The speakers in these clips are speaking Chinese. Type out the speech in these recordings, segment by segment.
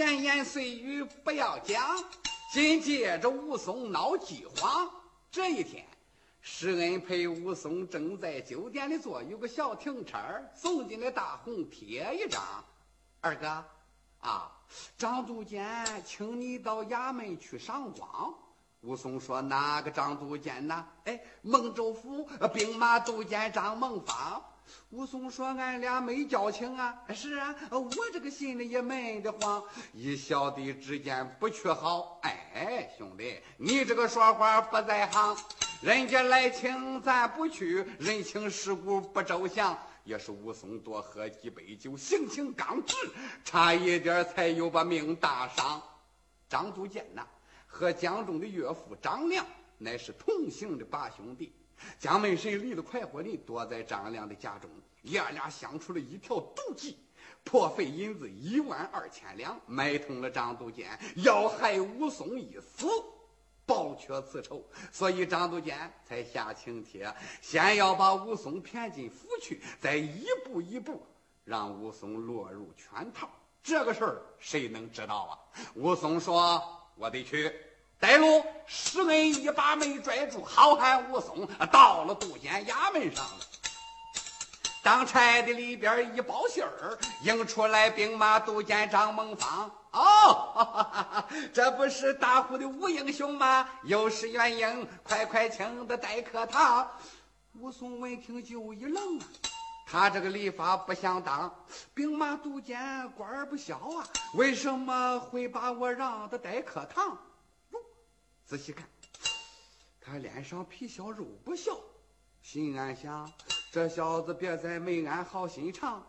闲言碎语不要讲。紧接着武松闹饥荒。这一天，施恩陪武松正在酒店里坐，有个小停车送进来大红贴一张。二哥，啊，张督监请你到衙门去赏光。武松说：“哪个张督监呢？哎，孟州府兵马都监张孟芳。”武松说：“俺俩没交情啊。”是啊，我这个心里也闷得慌。一小弟之间不去好。哎，兄弟，你这个说话不在行。人家来请咱不去，人情世故不周详。也是武松多喝几杯酒，性情刚直，差一点才有把命搭上。张督监呐，和江中的岳父张良乃是同姓的八兄弟。蒋门神离了快活林，躲在张良的家中。爷俩想出了一条毒计，破费银子一万二千两，买通了张督监，要害武松一死，报却此仇。所以张督监才下请帖，先要把武松骗进府去，再一步一步让武松落入圈套。这个事儿谁能知道啊？武松说：“我得去。”带路，施恩一把没拽住，好汉武松到了都监衙门上了。当差的里边一报信儿，迎出来兵马都监张孟芳。哦，这不是大虎的武英雄吗？又是元英，快快请的待客堂。武松闻听就一愣啊，他这个礼法不相当，兵马都监官儿不小啊，为什么会把我让他待客堂？仔细看，他脸上皮笑肉不笑，心暗想：这小子别再没安好心肠。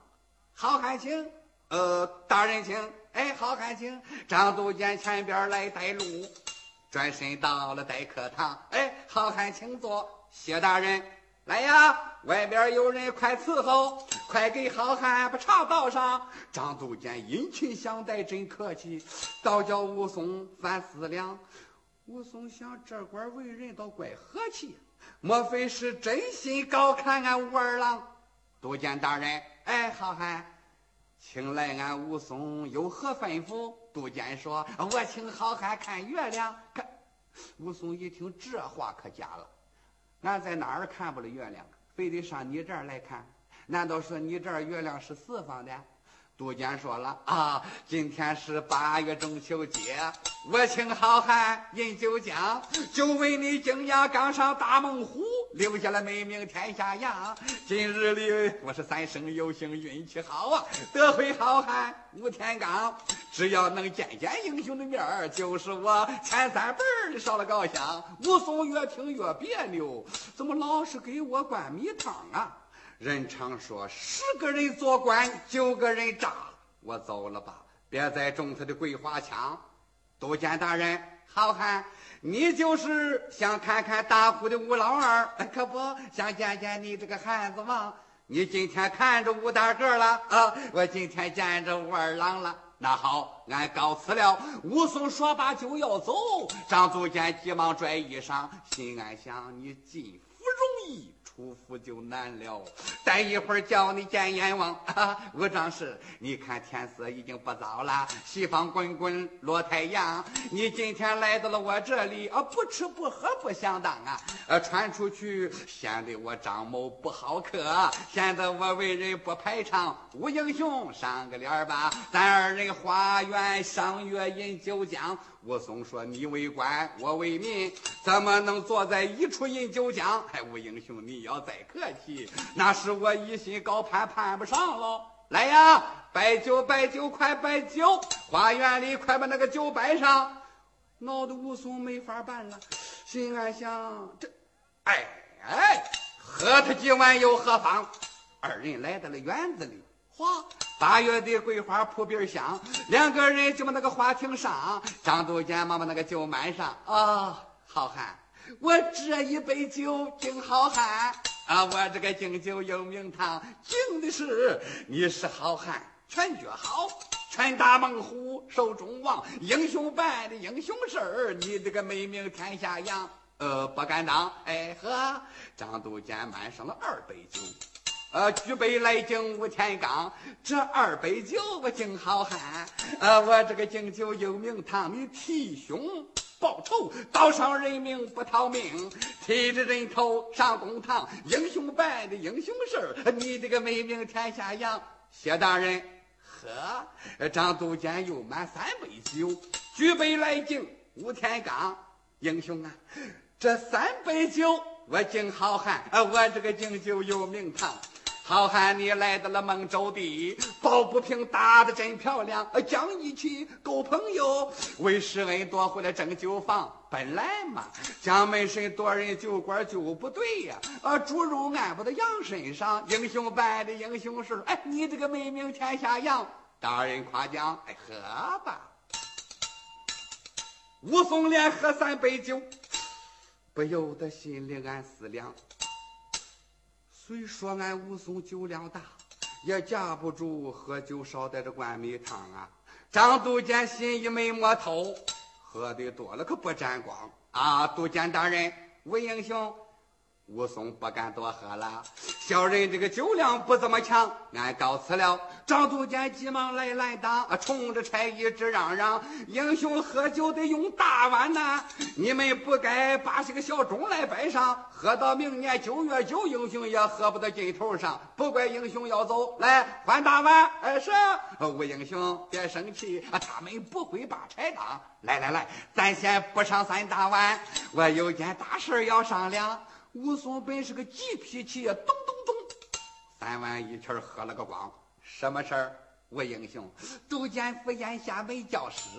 好汉请，呃，大人请。哎，好汉请。张督监前边来带路，转身到了待客堂。哎，好汉请坐。谢大人，来呀，外边有人，快伺候，快给好汉把茶倒上。张督监殷勤相待，真客气，倒叫武松三思量。武松想，这官为人倒怪和气，莫非是真心高看俺武二郎？督监大人，哎，好汉，请来俺武松有何吩咐？督监说：“我请好汉看月亮。”看，武松一听，这话可假了，俺在哪儿看不了月亮？非得上你这儿来看？难道说你这儿月亮是四方的？杜监说了啊，今天是八月中秋节，我请好汉饮酒浆，就为你敬阳刚上大猛虎，留下了美名天下扬。今日里我是三生有幸，运气好啊，得会好汉吴天罡。只要能见见英雄的面儿，就是我前三辈的烧了高香。武松越听越别扭，怎么老是给我灌米汤啊？人常说十个人做官九个人渣，我走了吧，别再中他的桂花枪。都监大人，好汉，你就是想看看大虎的武老二，可不想见见你这个汉子王。你今天看着武大个了啊，我今天见着武二郎了。那好，俺告辞了。武松说罢就要走，张都监急忙拽衣裳，心暗想：你进府容易。出府就难了，待一会儿叫你见阎王。武壮士，你看天色已经不早了，西方滚滚落太阳。你今天来到了我这里，啊，不吃不喝不相当啊！呃，传出去显得我张某不好客，显得我为人不排场。武英雄，上个脸吧，咱二人花园赏月饮酒浆。武松说：“你为官，我为民，怎么能坐在一处饮酒浆？”哎，武英雄，你要再客气，那是我一心高攀，攀不上喽。来呀，摆酒，摆酒，快摆酒！花园里快把那个酒摆上。闹得武松没法办了，心暗想：这，哎哎，喝他几碗又何妨？二人来到了园子里，哗。八月的桂花扑鼻香，两个人就把那个花厅上，张都监忙把那个酒满上。啊，好汉，我这一杯酒敬好汉啊！我这个敬酒有名堂，敬的是你是好汉，全绝好，全大猛虎，手中王，英雄办的英雄事儿，你这个美名天下扬。呃，不敢当。哎呵，张都监满上了二杯酒。呃，举杯来敬吴天刚，这二杯酒我敬好汉。呃，我这个敬酒有名堂，你提兄报仇，刀上人命不逃命，提着人头上公堂，英雄办的英雄事儿，你这个美名天下扬。谢大人，喝！张都监又满三杯酒，举杯来敬吴天刚，英雄啊，这三杯酒我敬好汉，我这个敬酒有名堂。好汉，你来到了孟州地，抱不平打的真漂亮。讲义气，够朋友，为师恩夺回了正酒坊。本来嘛，蒋门神夺人酒馆就不对呀。啊，猪肉安不到羊身上，英雄办的英雄事哎，你这个美名天下扬，大人夸奖。哎，喝吧。武松连喝三杯酒，不由得心里暗思量。虽说俺武松酒量大，也架不住喝酒少在这灌米汤啊。张都监心一没摸透，喝的多了可不沾光啊。都监大人，武英雄。武松不敢多喝了，小人这个酒量不怎么强，俺告辞了。张都监急忙来拦挡，冲着差役直嚷嚷：“英雄喝酒得用大碗呐！你们不该把这个小盅来摆上，喝到明年九月九，英雄也喝不到尽头上。不怪英雄要走，来换大碗。哎，是武英雄，别生气，他们不会把柴当。来来来，咱先不上三大碗，我有件大事要商量。”武松本是个急脾气呀，咚咚咚，三碗一气喝了个光。什么事儿？我英雄，都监府眼下没教师，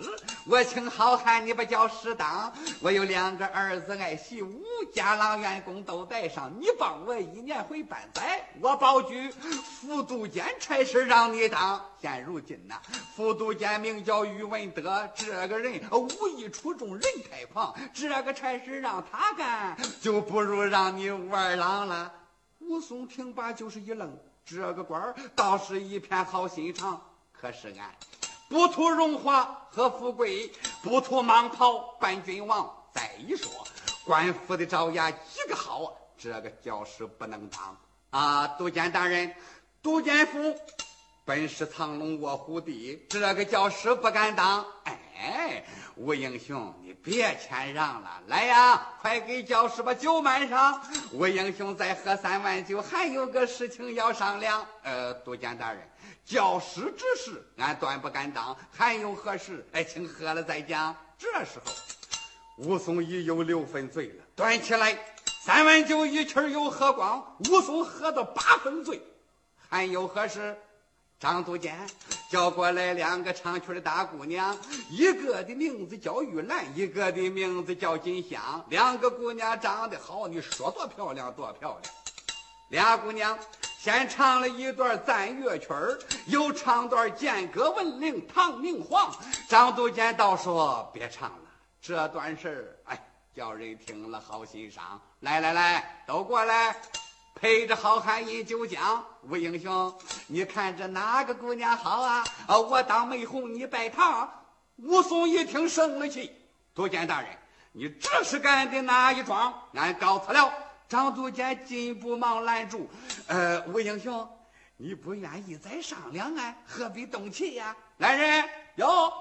我请好汉，你不教师当。我有两个儿子爱习武，家郎员工都带上，你帮我一年回半载，我保举副都监差事让你当。现如今呐，副都监名叫宇文德，这个人武艺出众，人太狂，这个差事让他干，就不如让你武二郎了。武松听罢就是一愣。这个官儿倒是一片好心肠，可是俺不图荣华和富贵，不图蟒袍伴君王。再一说，官府的招衙几个好，这个教师不能当啊！督监大人，督监府本是藏龙卧虎地，这个教师不敢当。哎，哎吴英雄，你别谦让了，来呀，快给教师把酒满上。吴英雄再喝三碗酒，还有个事情要商量。呃，都监大人，教师之事，俺断不敢当，还有何事？哎，请喝了再讲。这时候，武松已有六分醉了，端起来三碗酒，一气儿又喝光。武松喝到八分醉，还有何事？张都监叫过来两个唱曲的大姑娘，一个的名字叫玉兰，一个的名字叫金香。两个姑娘长得好，你说多漂亮多漂亮。俩姑娘先唱了一段赞乐曲儿，又唱段剑歌闻铃唐明皇。张都监倒说别唱了，这段事儿哎，叫人听了好心伤。来来来，都过来。陪着好汉饮酒讲，吴英雄，你看这哪个姑娘好啊？啊，我当媒红，你拜堂。武松一听生了气，都监大人，你这是干的哪一桩？俺告辞了。张都监进一步忙拦住，呃，吴英雄，你不愿意再商量啊？何必动气呀？来人，哟，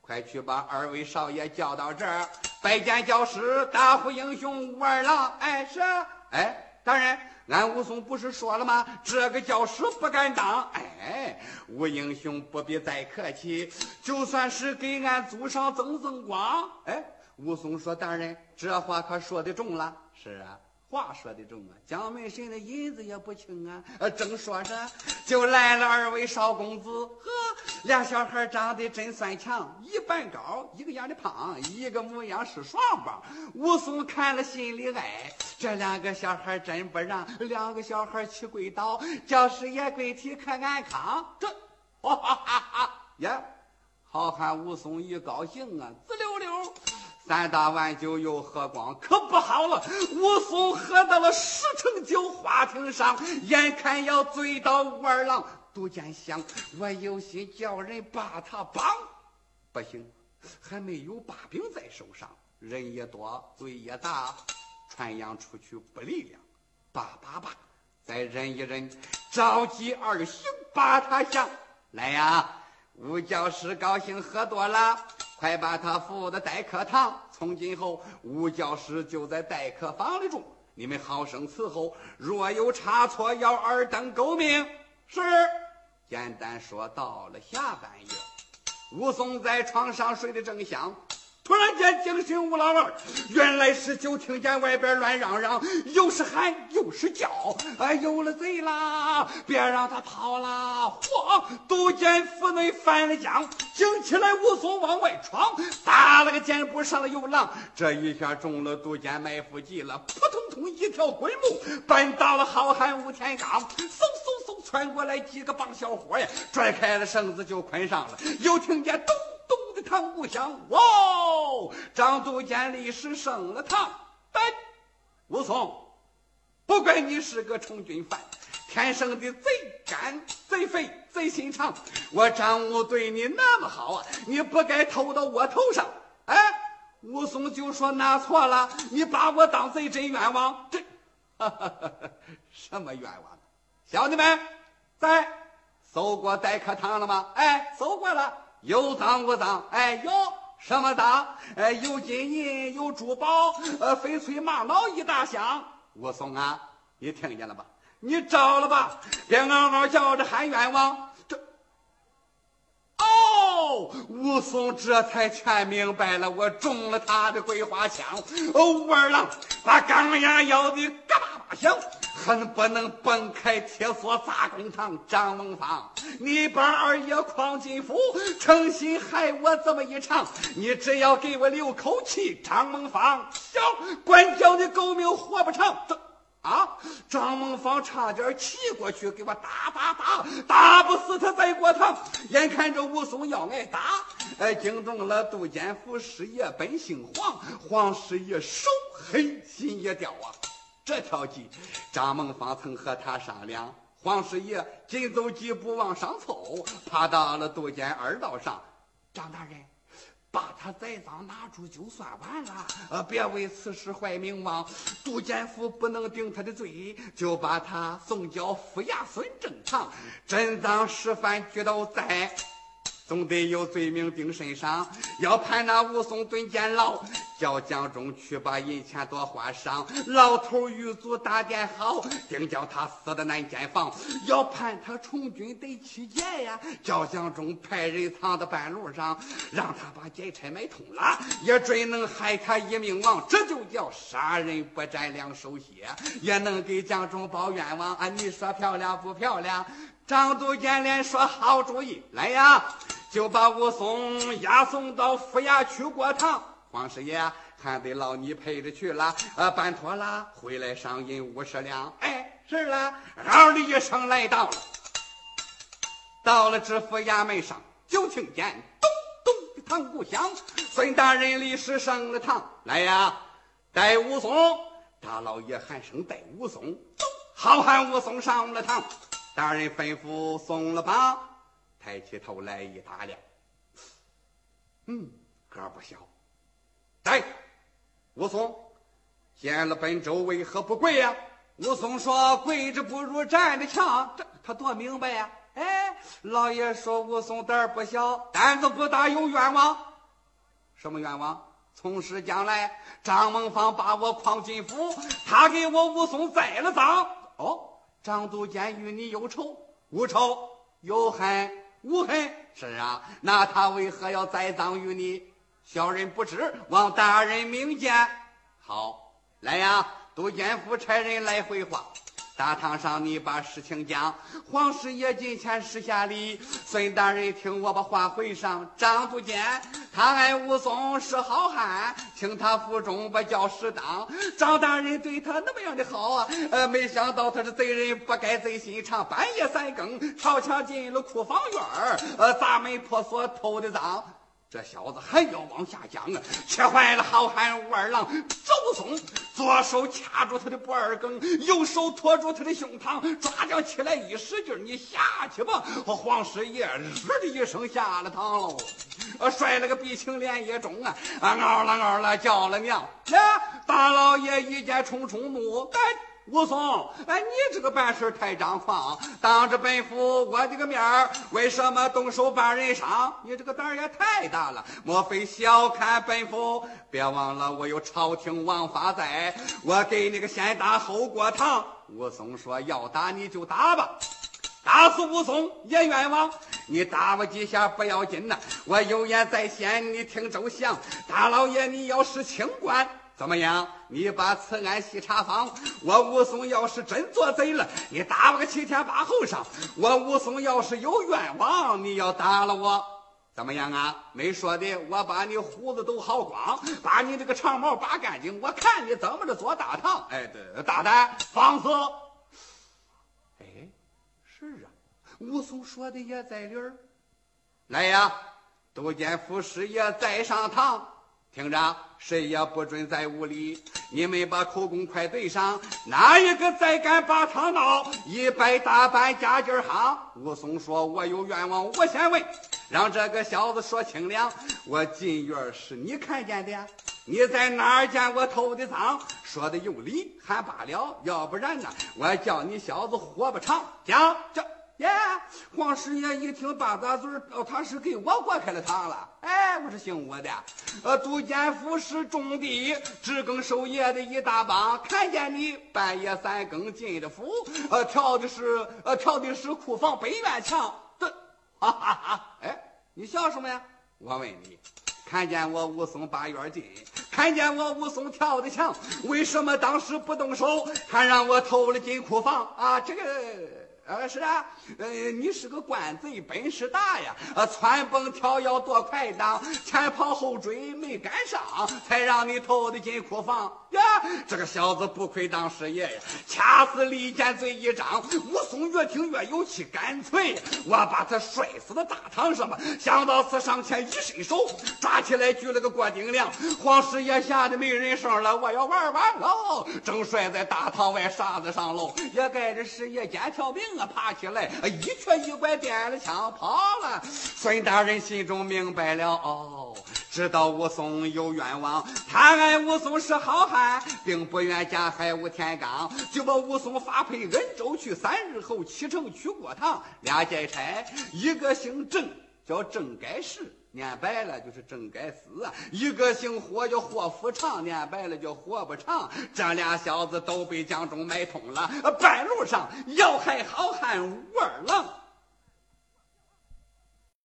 快去把二位少爷叫到这儿，拜见教师，大呼英雄武二郎。哎，是，哎，大人。俺武松不是说了吗？这个教师不敢当。哎，吴英雄不必再客气，就算是给俺祖上增增光。哎，武松说：“大人，这话可说的重了。”是啊。话说的重啊，江门神的银子也不轻啊。呃，正说着，就来了二位少公子，呵，俩小孩长得真算强，一般高，一个样的胖，一个模样是双棒。武松看了心里爱，这两个小孩真不让，两个小孩齐跪倒，教师爷跪体可安康。这，哈哈哈哈呀！好汉武松一高兴啊，滋溜溜。三大碗酒又喝光，可不好了！武松喝到了十成酒，花厅上，眼看要醉倒武二郎。杜监想，我有心叫人把他绑，不行，还没有把柄在手上，人也多，嘴也大，传扬出去不力量！罢罢罢，再忍一忍。召集二行把他降。来呀，吴教师高兴喝多了，快把他扶到待客堂。从今后，吴教师就在待客房里住。你们好生伺候，若有差错，要尔等狗命。是。简单说，到了下半夜，武松在床上睡得正香。突然间惊醒吴老二，原来是就听见外边乱嚷嚷，又是喊又是叫，哎，有了贼啦！别让他跑了！嚯！杜鹃府内翻了江，惊起来武松往外闯，打了个箭步上了游廊，这一下中了杜鹃埋伏计了，扑通通一条滚木奔到了好汉吴天罡，嗖嗖嗖窜过来几个帮小伙呀，拽开了绳子就捆上了，又听见咚。咚的堂鼓响，哇！张都监立时升了堂。但武松，不怪你是个充军犯，天生的贼干、贼肥、贼心肠。我张武对你那么好啊，你不该偷到我头上。哎，武松就说拿错了，你把我当贼真冤枉。这，什么冤枉？兄弟们，在搜过待客堂了吗？哎，搜过了。有赃无赃？哎，有什么赃？哎，有金银，有珠宝，呃，翡翠玛瑙一大箱。武松啊，你听见了吧？你招了吧？别嗷嗷叫着喊冤枉。这，哦，武松这才全明白了，我中了他的桂花枪。哦，武二郎把钢牙咬得嘎巴巴响。恨不能崩开铁锁砸公堂，张孟芳，你把二爷诓进府，诚心害我这么一场，你只要给我留口气，张孟芳，小管教你狗命活不长。啊，张孟芳差点骑过去给我打打打，打不死他再过堂。眼看着武松要挨打，哎，惊动了杜监府师爷，本姓黄，黄师爷手黑心也掉啊。这条计，张孟芳曾和他商量。黄师爷紧走几步往上凑，爬到了杜监二道上。张大人，把他栽赃拿住就算完了，呃，别为此事坏名望。杜监府不能定他的罪，就把他送交府衙孙正堂，真赃实犯俱都在。总得有罪名定身上，要判那武松蹲监牢，叫江中去把银钱多花上。老头狱卒打点好，定叫他死的难监房。要判他从军得七劫呀，叫江中派人藏在半路上，让他把劫差买通了，也准能害他一命亡。这就叫杀人不沾两手血，也能给江中报冤枉。啊，你说漂亮不漂亮？张都监连说好主意，来呀！就把武松押送到府衙去过堂。黄师爷还得劳你陪着去了。呃，办妥了，回来赏银五十两。哎，是了，嗷的一声来到了，到了知府衙门上，就听见咚咚的堂鼓响。孙大人立时升了堂，来呀，带武松。大老爷喊声带武松。好汉武松上了堂，大人吩咐松了绑。抬起头来一打量，嗯，个不小。来，武松，见了本州为何不跪呀？武松说：“跪着不如站着强。”这他多明白呀！哎，老爷说武松胆儿不小，胆子不大有冤枉。什么冤枉？从实将来，张孟芳把我诓进府，他给我武松栽了赃。哦，张都监与你有仇，无仇有恨。无恨是啊，那他为何要栽赃于你？小人不知，望大人明鉴。好，来呀，都监府差人来回话。大堂上，你把事情讲。黄师爷近前施下礼，孙大人听我把话回上。张都监他爱武松是好汉，请他府中不叫适当。张大人对他那么样的好啊，呃，没想到他是贼人，不该贼心肠。半夜三更，朝墙进了库房院儿，呃，砸门破锁偷的赃。这小子还要往下讲啊！气坏了好汉武二郎周松，左手掐住他的脖儿梗，右手托住他的胸膛，抓将起来一使劲你下去吧！黄师爷日的一声下了堂喽，摔了个鼻青脸也肿啊！啊，嗷了嗷了叫了娘！呀，大老爷一见冲冲怒，武松，哎，你这个办事太张狂，当着本府我的个面儿，为什么动手把人伤？你这个胆儿也太大了，莫非小看本府？别忘了我有朝廷王法在，我给你个先打后过堂。武松说：“要打你就打吧，打死武松也冤枉。你打我几下不要紧呐，我有言在先，你听周详。大老爷，你要是清官。”怎么样？你把此案细查访。我武松要是真做贼了，你打我个七天八后上；我武松要是有冤枉，你要打了我，怎么样啊？没说的，我把你胡子都薅光，把你这个长毛拔干净，我看你怎么着做大堂。哎，对，大胆放肆！哎，是啊，武松说的也在理儿。来呀，都监副使也在上堂。听着，谁也不准在屋里。你们把口供快对上，哪一个再敢把他闹，一百大板加劲儿夯。武松说：“我有冤枉，我先问，让这个小子说清了。我进院是你看见的？你在哪儿见我偷的赃？说的有理，还罢了。要不然呢，我叫你小子活不长。讲这。”耶！黄师爷一听八大嘴哦，他是给我过开了堂了。哎，我是姓吴的，呃，都监府是种地知更守夜的一大帮，看见你半夜三更进的府，呃，跳的是呃，跳的是库房北院墙。这，哈哈哈！哎，你笑什么呀？我问你，看见我武松八院进，看见我武松跳的墙，为什么当时不动手，还让我偷了进库房啊？这个。呃，是啊，呃，你是个官贼，本事大呀，呃，窜蹦跳跃多快当，前跑后追没赶上，才让你偷的进库房呀。这个小子不愧当师爷呀，掐死利剑嘴一张。武松越听越有气，干脆我把他摔死在大堂上吧。想到此，上前一伸手，抓起来举了个过顶梁。黄师爷吓得没人声了，我要玩完喽，正摔在大堂外沙子上喽，也该这师爷捡条命。我爬起来，一瘸一拐点了枪跑了。孙大人心中明白了，哦，知道武松有冤枉，他爱武松是好汉，并不愿加害吴天罡，就把武松发配恩州去。三日后启程去过堂，俩解差，一个姓郑，叫郑该世。念白了就是真该死啊！一个姓霍叫霍福长，念白了叫霍不长。这俩小子都被江中买通了，半路上要害好汉武二郎。